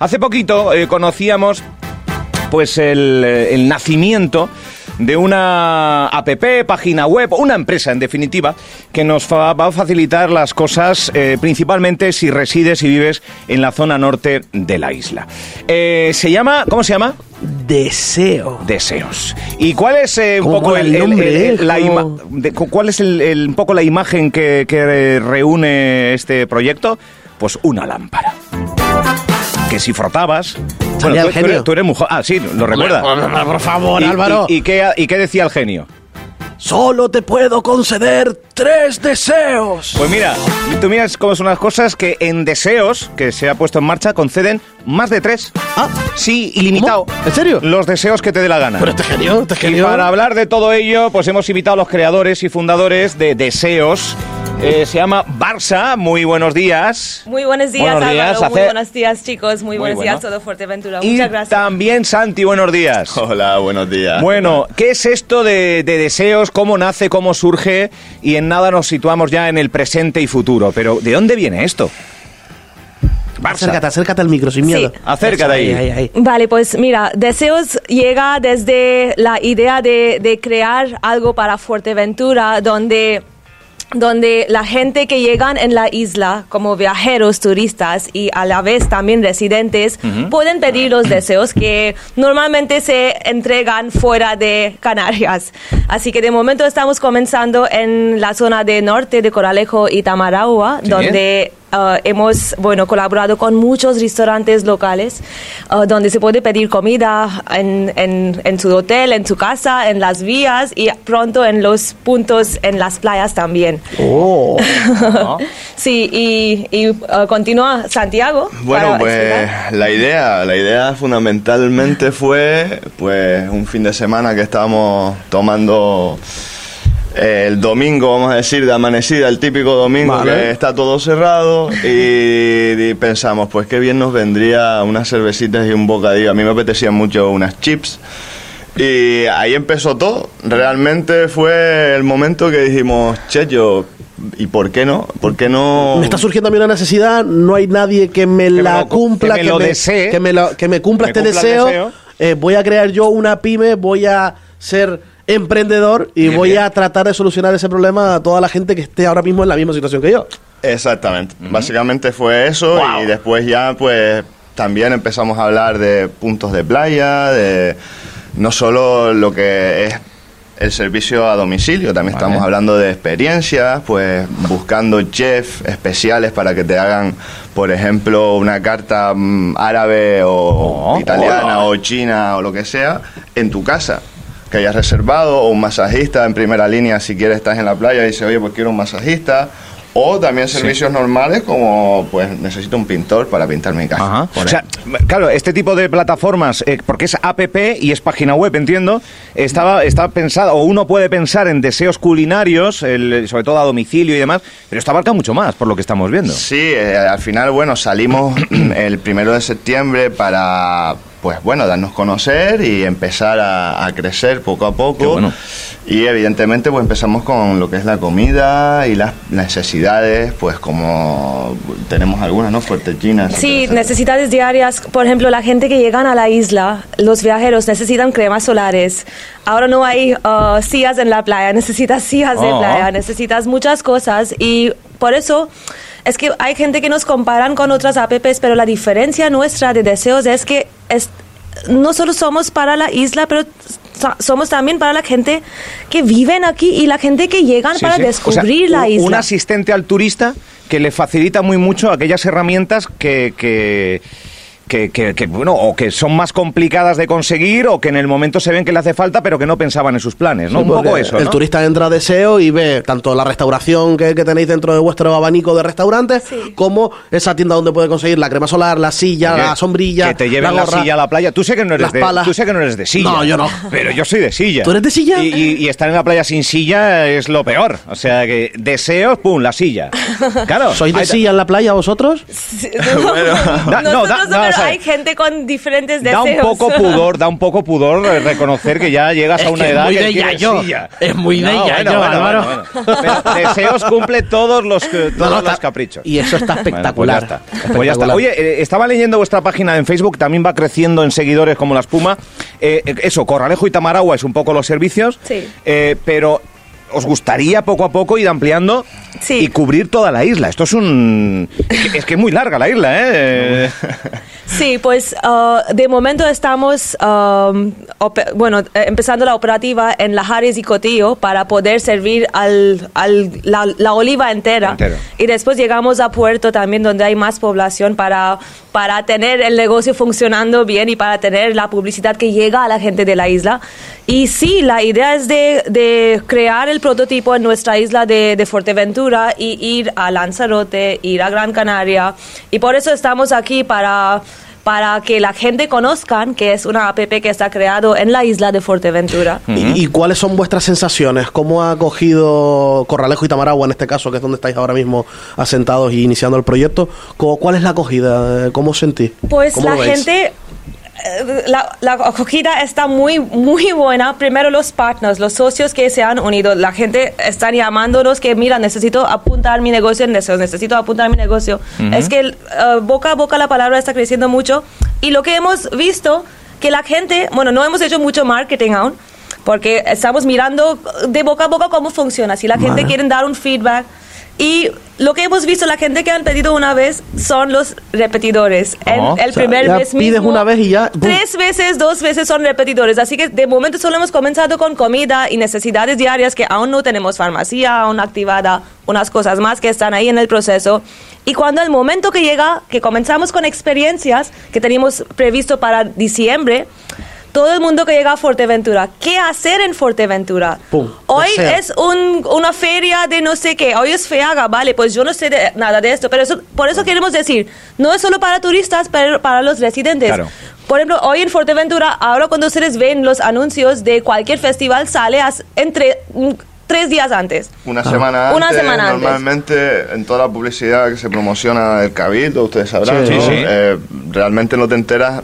Hace poquito eh, conocíamos pues el, eh, el nacimiento de una app, página web, una empresa en definitiva, que nos fa- va a facilitar las cosas eh, principalmente si resides y vives en la zona norte de la isla. Eh, se llama, ¿cómo se llama? Deseo. Deseos. ¿Y cuál es eh, un ¿Cómo poco el, el nombre, el- el- la ¿Cómo? ima- de- cu- cuál es un poco la imagen que, que reúne este proyecto? Pues una lámpara. Que si frotabas. Salía tú, el tú genio. eres, tú eres jo- Ah, sí, lo recuerda. Por, por favor, ¿Y, Álvaro. y- y qué, y qué decía el genio? Solo te puedo conceder tres deseos. Pues mira, y tú miras cómo son las cosas que en deseos, que se ha puesto en marcha, conceden más de tres. Ah, Sí, ilimitado. ¿Cómo? ¿En serio? Los deseos que te dé la gana. pero este genio, este Y genio. para hablar de todo ello, pues hemos invitado a los creadores y fundadores de Deseos. Eh, se llama Barça. Muy buenos días. Muy buenos días, Buenos días, Álvaro. Muy buenos días, chicos. Muy, buenos bueno. días, todo Fuerteventura. Y Muchas gracias. también Santi, buenos días. Hola, buenos días. Bueno, ¿qué es esto de, de deseos? ¿Cómo nace? ¿Cómo surge? Y en nada nos situamos ya en el presente y futuro. Pero ¿de dónde viene esto? Barça. Acércate, acércate al micro sin miedo. Sí. Acércate ahí. Ahí, ahí, ahí. Vale, pues mira, Deseos llega desde la idea de, de crear algo para Fuerteventura donde donde la gente que llegan en la isla como viajeros, turistas y a la vez también residentes pueden pedir los deseos que normalmente se entregan fuera de Canarias. Así que de momento estamos comenzando en la zona de norte de Coralejo y Tamaragua, Sí. donde Uh, hemos bueno colaborado con muchos restaurantes locales uh, donde se puede pedir comida en, en, en su hotel, en su casa, en las vías y pronto en los puntos en las playas también. Oh. Sí, y, y, uh, continúa Santiago. Bueno, pues explicar. la idea, la idea fundamentalmente fue pues un fin de semana que estábamos tomando el domingo, vamos a decir, de amanecida, el típico domingo Vale. que está todo cerrado y, y pensamos, pues qué bien nos vendría unas cervecitas y un bocadillo. A mí me apetecían mucho unas chips. Y ahí empezó todo. Realmente fue el momento que dijimos, che, yo, ¿y por qué no? ¿Por qué no? Me está surgiendo a mí una necesidad, no hay nadie que me la lo- cumpla, que me lo desee. que me, lo- que me cumpla este cumpla el deseo. deseo. Eh, voy a crear yo una pyme, voy a ser emprendedor y Bien, voy bien. a tratar de solucionar ese problema a toda la gente que esté ahora mismo en la misma situación que yo. Exactamente. Básicamente fue eso Wow. y después ya pues también empezamos a hablar de puntos de playa, de no solo lo que es el servicio a domicilio, también Vale. estamos hablando de experiencias, pues buscando chefs especiales para que te hagan, por ejemplo, una carta mm, árabe o Oh. italiana o china o lo que sea en tu casa que hayas reservado o un masajista en primera línea si quieres estás en la playa y dices oye pues quiero un masajista o también servicios normales como pues necesito un pintor para pintar mi casa O sea, claro, este tipo de plataformas, eh, porque es app y es página web, entiendo, estaba, estaba pensado, o uno puede pensar en deseos culinarios, el- sobre todo a domicilio y demás, pero esto abarca mucho más, por lo que estamos viendo. Sí, eh, al final, bueno, salimos el primero de septiembre para, pues bueno, darnos conocer y empezar a, a crecer poco a poco. Bueno. Y evidentemente, pues empezamos con lo que es la comida y las necesidades, pues como tenemos algunas, ¿no? Fuertechinas. Sí, necesidades diarias. Por ejemplo, la gente que llegan a la isla, los viajeros necesitan cremas solares. Ahora no hay uh, sillas en la playa, necesitas sillas de Oh. playa, necesitas muchas cosas y por eso es que hay gente que nos comparan con otras apps, pero la diferencia nuestra de deseos es que es, no solo somos para la isla, pero so- somos también para la gente que viven aquí y la gente que llegan Sí, para sí. O sea, descubrir la un- isla. Un asistente al turista que le facilita muy mucho aquellas herramientas que... que que, que- que, bueno, o que son más complicadas de conseguir o que en el momento se ven que le hace falta pero que no pensaban en sus planes, ¿no? Sí, Un poco eso, El ¿no? turista entra a deseo y ve tanto la restauración que, que tenéis dentro de vuestro abanico de restaurantes, Sí. como esa tienda donde puede conseguir la crema solar, la silla, Oye, la sombrilla, Que te lleven la silla a la playa. Tú sé que no eres de, palas. tú sé que no eres de silla. No, yo no. Pero yo soy de silla. ¿Tú eres de silla? Y, y- y estar en la playa sin silla es lo peor. O sea que deseos, pum, la silla. Claro. ¿Sois de silla en la playa vosotros? Da- no, no, o sea, a ver. hay gente con diferentes Da deseos. un poco pudor, da un poco pudor reconocer que ya llegas Es a una que es edad muy que de yayo. silla. Es muy de yayo, Álvaro. bueno. Pero deseos cumple todos los, No, todos no, los está- caprichos. Y eso está Bueno, pues espectacular. ya está. Pues ya está. Oye, eh, estaba leyendo vuestra página en Facebook, también va creciendo en seguidores como la espuma. Eh, eh, eso, Corralejo y Tamaragua es un poco los servicios. Sí. Eh, pero os gustaría poco a poco ir ampliando Sí. y cubrir toda la isla. Esto es un... Es que, es muy larga la isla, ¿eh? Sí, pues ah, de momento estamos, um, bueno, eh, empezando la operativa en Lajares y Cotillo para poder servir al, al- la, la oliva entera. Entero. Y después llegamos a Puerto también, donde hay más población para, para tener el negocio funcionando bien y para tener la publicidad que llega a la gente de la isla. Y sí, la idea es de, de crear el prototipo en nuestra isla de, de Fuerteventura y ir a Lanzarote, ir a Gran Canaria. Y por eso estamos aquí para para que la gente conozcan que es una app que está creado en la isla de Fuerteventura. ¿Y, y cuáles son vuestras sensaciones? ¿Cómo ha acogido Corralejo y Tamaragua, en este caso, que es donde estáis ahora mismo asentados y iniciando el proyecto? ¿Cómo- ¿Cuál es la acogida? ¿Cómo os sentís? Pues ¿Cómo la gente, la, la acogida está muy, muy buena. Primero los partners, los socios que se han unido. La gente están llamándonos que, mira, necesito apuntar mi negocio en deseos, necesito apuntar mi negocio. Es que eh, boca a boca la palabra está creciendo mucho. Y lo que hemos visto, que la gente, bueno, no hemos hecho mucho marketing aún, porque estamos mirando de boca a boca cómo funciona. Si la gente quiere dar un feedback. Y lo que hemos visto, la gente que han pedido una vez son los repetidores. Oh. el O sea, primer mes pides mismo, una vez y ya, ¡pum! Tres veces, dos veces son repetidores. Así que de momento solo hemos comenzado con comida y necesidades diarias que aún no tenemos farmacia aún activada, unas cosas más que están ahí en el proceso. Y cuando el momento que llega, que comenzamos con experiencias que teníamos previsto para diciembre, todo el mundo que llega a Fuerteventura, ¿qué hacer en Fuerteventura? Pum, Hoy deseo. es un- una feria de no sé qué, hoy es feaga, vale, pues yo no sé de- nada de esto, pero eso, por eso queremos decir, no es solo para turistas, pero para los residentes. Claro. Por ejemplo, hoy en Fuerteventura, ahora cuando ustedes ven los anuncios de cualquier festival, sale entre mm, tres días antes. Una semana Una antes, semana antes. normalmente en toda la publicidad que se promociona del Cabildo, ustedes sabrán, Sí, ¿no? sí. Eh, realmente no te enteras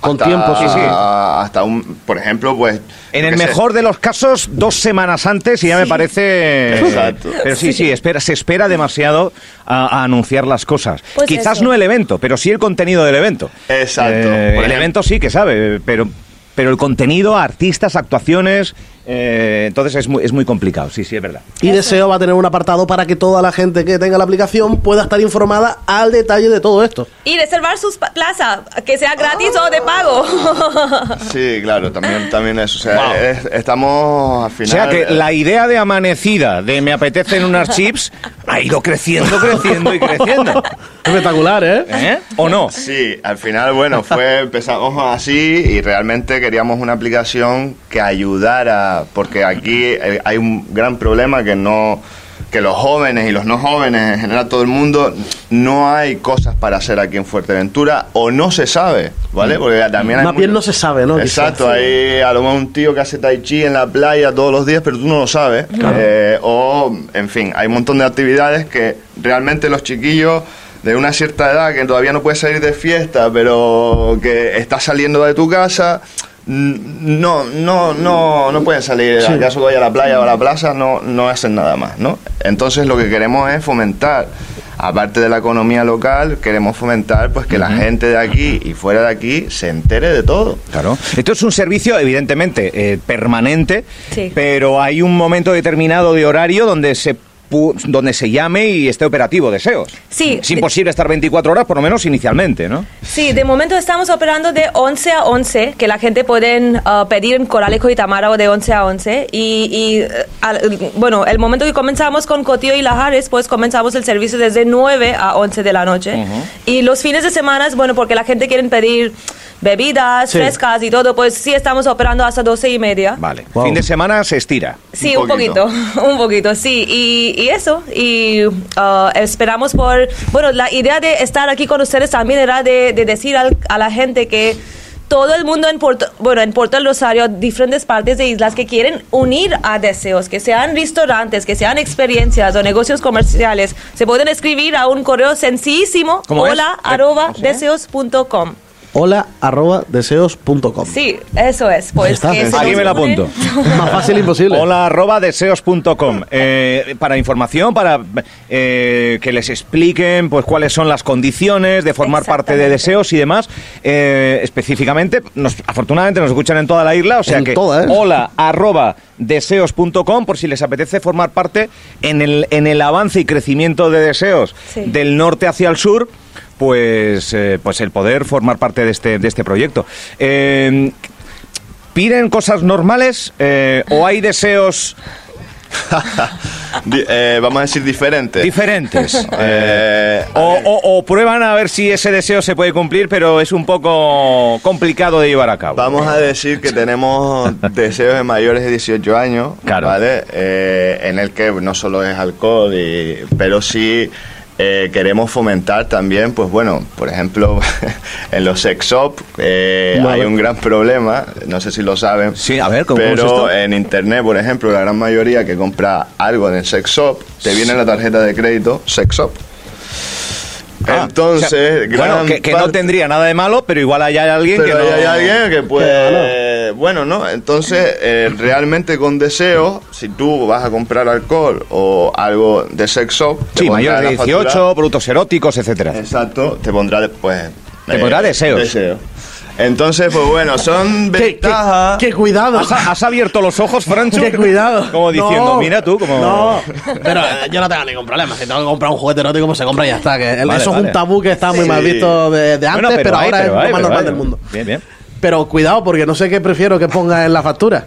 Con hasta- tiempo, sí, sí. Hasta un, por ejemplo, pues... En el sé, mejor de los casos, dos semanas antes y ya me parece... Exacto. Pero sí, sí, espera, se espera demasiado a, a anunciar las cosas. Pues Quizás eso. no el evento, pero sí el contenido del evento. Exacto. Eh, el evento sí que sabe, pero, pero el contenido, artistas, actuaciones... eh, entonces es muy, es muy complicado, sí, sí, es verdad. Y Deseo va a tener un apartado para que toda la gente que tenga la aplicación pueda estar informada al detalle de todo esto. Y reservar sus pa- plaza, que sea gratis o de pago. Sí, claro, también, también eso. O sea, Wow. es- estamos al O final... sea que eh, la idea de amanecida, de me apetecen unas chips, ha ido creciendo, creciendo y creciendo. Espectacular, ¿eh? ¿Eh? ¿O no? Sí, al final, bueno, fue, empezamos así y realmente queríamos una aplicación que ayudara, porque aquí eh, hay un gran problema que no que los jóvenes y los no jóvenes, en general todo el mundo, no hay cosas para hacer aquí en Fuerteventura o no se sabe, ¿vale? Porque también hay Más bien mucho- no se sabe, ¿no? Exacto, Quizás. hay a lo mejor un tío que hace tai chi en la playa todos los días, pero tú no lo sabes. Eh, o, en fin, hay un montón de actividades que realmente los chiquillos de una cierta edad que todavía no puedes salir de fiesta, pero que estás saliendo de tu casa, mm, no, no, no, no pueden salir. Sí. ¿Acaso que vaya a la playa o a la plaza? No, no hacen nada más, ¿no? Entonces lo que queremos es fomentar aparte de la economía local, queremos fomentar pues que la gente de aquí y fuera de aquí se entere de todo. Claro. Esto es un servicio, evidentemente, eh, permanente, Sí. pero hay un momento determinado de horario donde se donde se llame y esté operativo deseos. Sí. Es imposible estar 24 horas, por lo menos inicialmente, ¿no? Sí, de momento estamos operando de 11 a 11, que la gente puede uh, pedir en Coralejo y Tamara de 11 a 11. Y, y, al- bueno, el momento que comenzamos con Cotillo y Lajares, pues comenzamos el servicio desde 9 a 11 de la noche. Y los fines de semana, bueno, porque la gente quiere pedir bebidas Sí. frescas y todo, pues sí estamos operando hasta 12 y media. Vale. Wow. Fin de semana se estira. Sí, Un un poquito, un poquito, sí. Y, y eso, y uh, esperamos por... Bueno, la idea de estar aquí con ustedes también era de, de decir al- a la gente que todo el mundo en Puerto, bueno, en Puerto del Rosario, diferentes partes de islas que quieren unir a deseos, que sean restaurantes, que sean experiencias o negocios comerciales, se pueden escribir a un correo sencillísimo, ¿Cómo es? hola deseos.com. hola arroba deseos.com. Sí, eso es. Pues está. que se Aquí me la apunto. Más fácil imposible. Hola arroba deseos.com eh, para información, para eh, que les expliquen pues cuáles son las condiciones de formar parte de deseos y demás. Eh, específicamente, nos, afortunadamente nos escuchan en toda la isla, o sea En que toda, ¿eh? hola arroba deseos.com por si les apetece formar parte en el, en el avance y crecimiento de deseos Sí. del norte hacia el sur. Pues, eh, pues el poder formar parte de este, de este proyecto. Eh, ¿Piden cosas normales eh, o hay deseos eh, vamos a decir diferente. diferentes? Eh, a o, ver, o- o prueban a ver si ese deseo se puede cumplir, pero es un poco complicado de llevar a cabo. Vamos a decir que tenemos deseos de mayores de 18 años, Claro. ¿vale? Eh, en el que no solo es alcohol, y- pero sí eh, queremos fomentar también, pues bueno, por ejemplo, en los sex shop eh, hay un gran problema, no sé si lo saben. Sí, a ver, ¿cómo- cómo es Pero en internet, por ejemplo, la gran mayoría que compra algo en el sex shop, te viene la tarjeta de crédito sex shop. Ah, Entonces, o sea, bueno, que, que no tendría nada de malo, pero igual hay alguien pero que no... hay alguien que puede... Bueno, ¿no? Entonces, eh, realmente con deseo, si tú vas a comprar alcohol o algo de sex shop... te Sí, mayores de en la 18, factura- productos eróticos, etcétera. Exacto, te pondrá después... Te pondrá deseos. Entonces, pues bueno, son ¿Qué, qué, ventajas... qué cuidado. ¿Has, has abierto los ojos, Francho? Qué cuidado. Como diciendo, No, mira tú, como... No, pero eh, yo no tengo ningún problema. Si tengo que comprar un juguete erótico, pues se compra y ya está. Que Vale, eso vale. es un tabú que está muy Sí. mal visto de, de antes, Bueno, pero, hay, ahora pero es hay, lo más normal hay. del mundo. Bien, bien. Pero cuidado, porque no sé qué prefiero que ponga en la factura.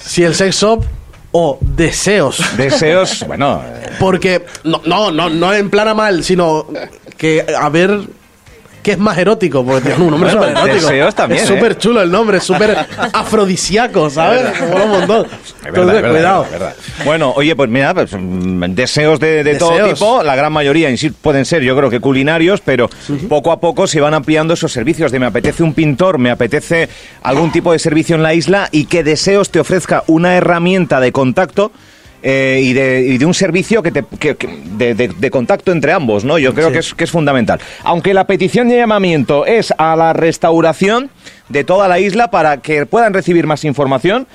Si el sex shop o deseos. Deseos, bueno... eh, Porque, no, no, no, no en plan a mal, sino que a qué es más erótico. Porque tiene un nombre Bueno, súper erótico. deseos también, Es ¿eh? súper chulo el nombre, es súper afrodisíaco, ¿sabes? Mola un montón. Es verdad, Entonces, es verdad, cuidado. es verdad. Bueno, oye, pues mira, pues, mm, deseos de, de todo tipo, la gran mayoría pueden ser, yo creo que culinarios, pero poco a poco se van ampliando esos servicios de me apetece un pintor, me apetece algún tipo de servicio en la isla y que deseos te ofrezca una herramienta de contacto. Eh, y, de, y de un servicio que te, que- que- de, de- de contacto entre ambos, ¿no? Yo creo que, es, que es fundamental. Aunque la petición de llamamiento es a la restauración de toda la isla para que puedan recibir más información,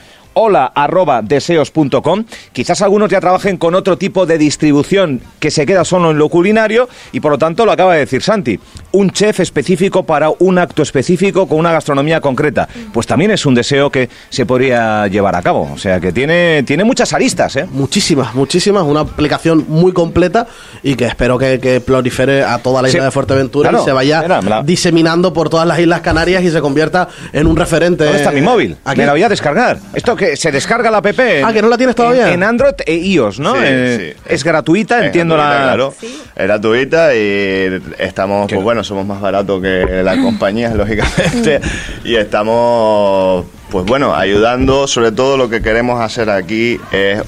hola arroba deseos.com. Quizás algunos ya trabajen con otro tipo de distribución que se queda solo en lo culinario y por lo tanto lo acaba de decir Santi, un chef específico para un acto específico con una gastronomía concreta. Pues también es un deseo que se podría llevar a cabo. O sea que tiene, tiene muchas aristas, ¿eh? Muchísimas, muchísimas. Una aplicación muy completa y que espero que, que prolifere a toda la isla Sí. de Fuerteventura Claro, y se vaya mira, me la- diseminando por todas las Islas Canarias y se convierta en un referente. ¿Dónde está mi móvil? Aquí. Me la voy a descargar. Esto que se descarga la app. en- Ah, ¿que no la tienes todavía? En, en Android e iOS, ¿no? Sí, Eh, sí. Es gratuita, Es entiendo gratuita, la. claro. Es gratuita y estamos, pues bueno, somos más baratos que las compañías, lógicamente, y estamos, pues bueno, ayudando. Sobre todo lo que queremos hacer aquí es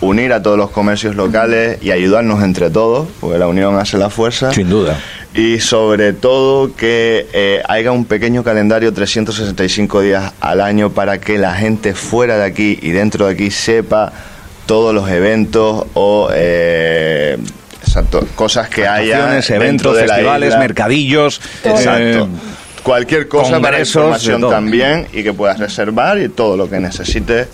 unir a todos los comercios locales y ayudarnos entre todos, porque la unión hace la fuerza. Sin duda. Y sobre todo que eh, haya un pequeño calendario 365 días al año para que la gente fuera de aquí y dentro de aquí sepa todos los eventos o eh, exacto, cosas que haya eventos, de la festivales, isla. mercadillos. Exacto. eh, Cualquier cosa para información también y que puedas reservar y todo lo que necesites,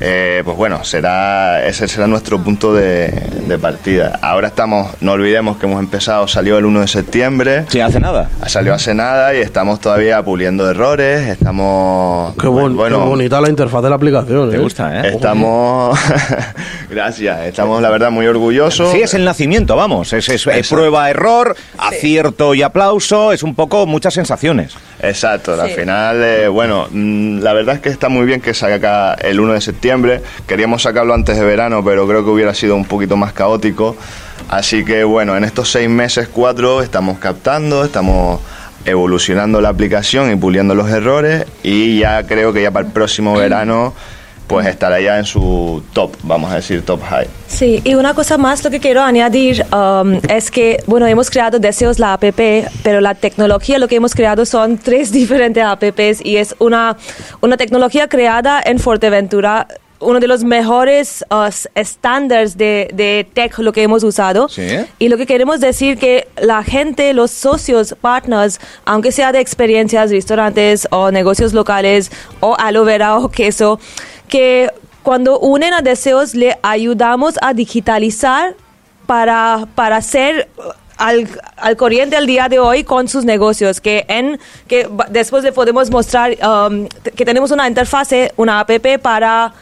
eh, pues bueno, será ese será nuestro punto de, de partida. Ahora estamos, no olvidemos que hemos empezado, salió el 1 de septiembre, Sí, hace nada. salió hace nada y estamos todavía puliendo errores, estamos... Qué, bon- bueno, qué bonita la interfaz de la aplicación. Te ¿eh? gusta, ¿eh? Estamos... Gracias, estamos la verdad muy orgullosos. Sí, es el nacimiento, vamos. Es, es- es Exacto. prueba, error, acierto y aplauso. Es un poco muchas sensaciones. Exacto, al Sí. final, eh, bueno, mm, la verdad es que está muy bien que salga acá el 1 de septiembre. Queríamos sacarlo antes de verano, pero creo que hubiera sido un poquito más caótico. Así que bueno, en estos seis meses, cuatro, estamos captando, estamos evolucionando la aplicación y puliendo los errores y ya creo que ya para el próximo verano pues estará ya en su top, vamos a decir top high. Sí, y una cosa más lo que quiero añadir um, es que, bueno, hemos creado Deseos la app, pero la tecnología, lo que hemos creado son tres diferentes apps y es una, una tecnología creada en Fuerteventura uno de los mejores uh, estándares de, de tech lo que hemos usado. Sí. Y lo que queremos decir que la gente, los socios, partners, aunque sea de experiencias, restaurantes o negocios locales o aloe vera o queso, que cuando unen a deseos le ayudamos a digitalizar para, para ser uh, al, al corriente al día de hoy con sus negocios, que en que después le podemos mostrar um, que tenemos una interfase, una app para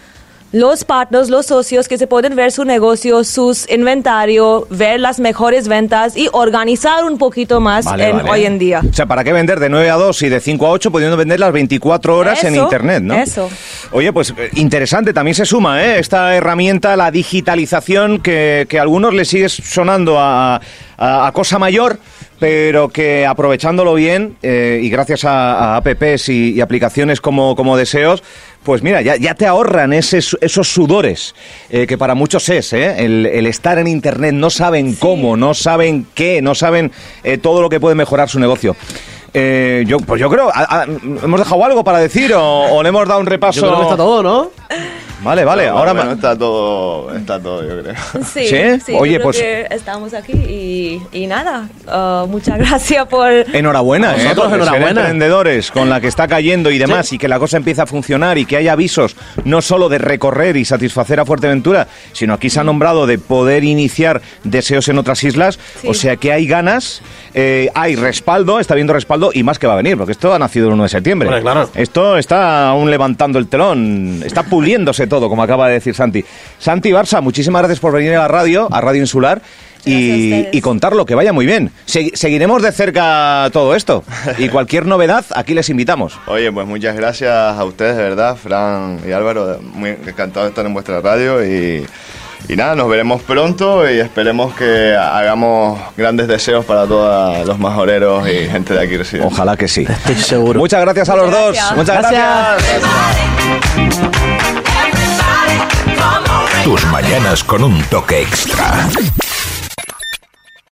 los partners, los socios que se pueden ver su negocio, sus inventario, ver las mejores ventas y organizar un poquito más Vale, en, vale. hoy en día. O sea, ¿para qué vender de 9 a 2 y de 5 a 8 pudiendo vender las 24 horas en Eso, Internet, no? eso. Oye, pues eh, interesante, también se suma ¿eh? esta herramienta, la digitalización, que, que a algunos les sigue sonando a, a- a cosa mayor, pero que aprovechándolo bien eh, y gracias a, a apps y, y aplicaciones como, como Deseos, pues mira, ya, ya te ahorran ese esos sudores eh, que para muchos es, ¿eh? el, el estar en Internet, no saben cómo, no saben qué, no saben eh, todo lo que puede mejorar su negocio. Eh, yo, pues yo creo, a- a- ¿hemos dejado algo para decir o, o le hemos dado un repaso? Yo creo que está todo, ¿no? Vale, vale, ahora o menos me- está todo, está todo, yo creo. Sí, ¿Sí? yo Oye, creo pues- que estamos aquí y, y nada, uh, muchas gracias por... Enhorabuena, ¿eh? Nosotros, Porque ser enhorabuena. emprendedores con la que está cayendo y demás y que la cosa empieza a funcionar y que hay avisos no solo de recorrer y satisfacer a Fuerteventura, sino aquí se ha nombrado de poder iniciar deseos en otras islas, Sí. o sea que hay ganas, eh, hay respaldo, está habiendo respaldo y más que va a venir, porque esto ha nacido el 1 de septiembre. Claro. Esto está aún levantando el telón, está puliéndose todo, como acaba de decir Santi. Santi Barça, muchísimas gracias por venir a la radio, a Radio Insular. Y, y contarlo, que vaya muy bien. Segui- seguiremos de cerca todo esto. Y cualquier novedad, aquí les invitamos. Oye, pues muchas gracias a ustedes, de verdad, Fran y Álvaro. Muy encantado de estar en vuestra radio y, y nada, nos veremos pronto y esperemos que hagamos grandes deseos para todos los majoreros y gente de aquí residente. Ojalá que sí. Estoy seguro. Muchas gracias a los Muchas dos. Muchas Gracias. gracias. Tus mañanas con un toque extra.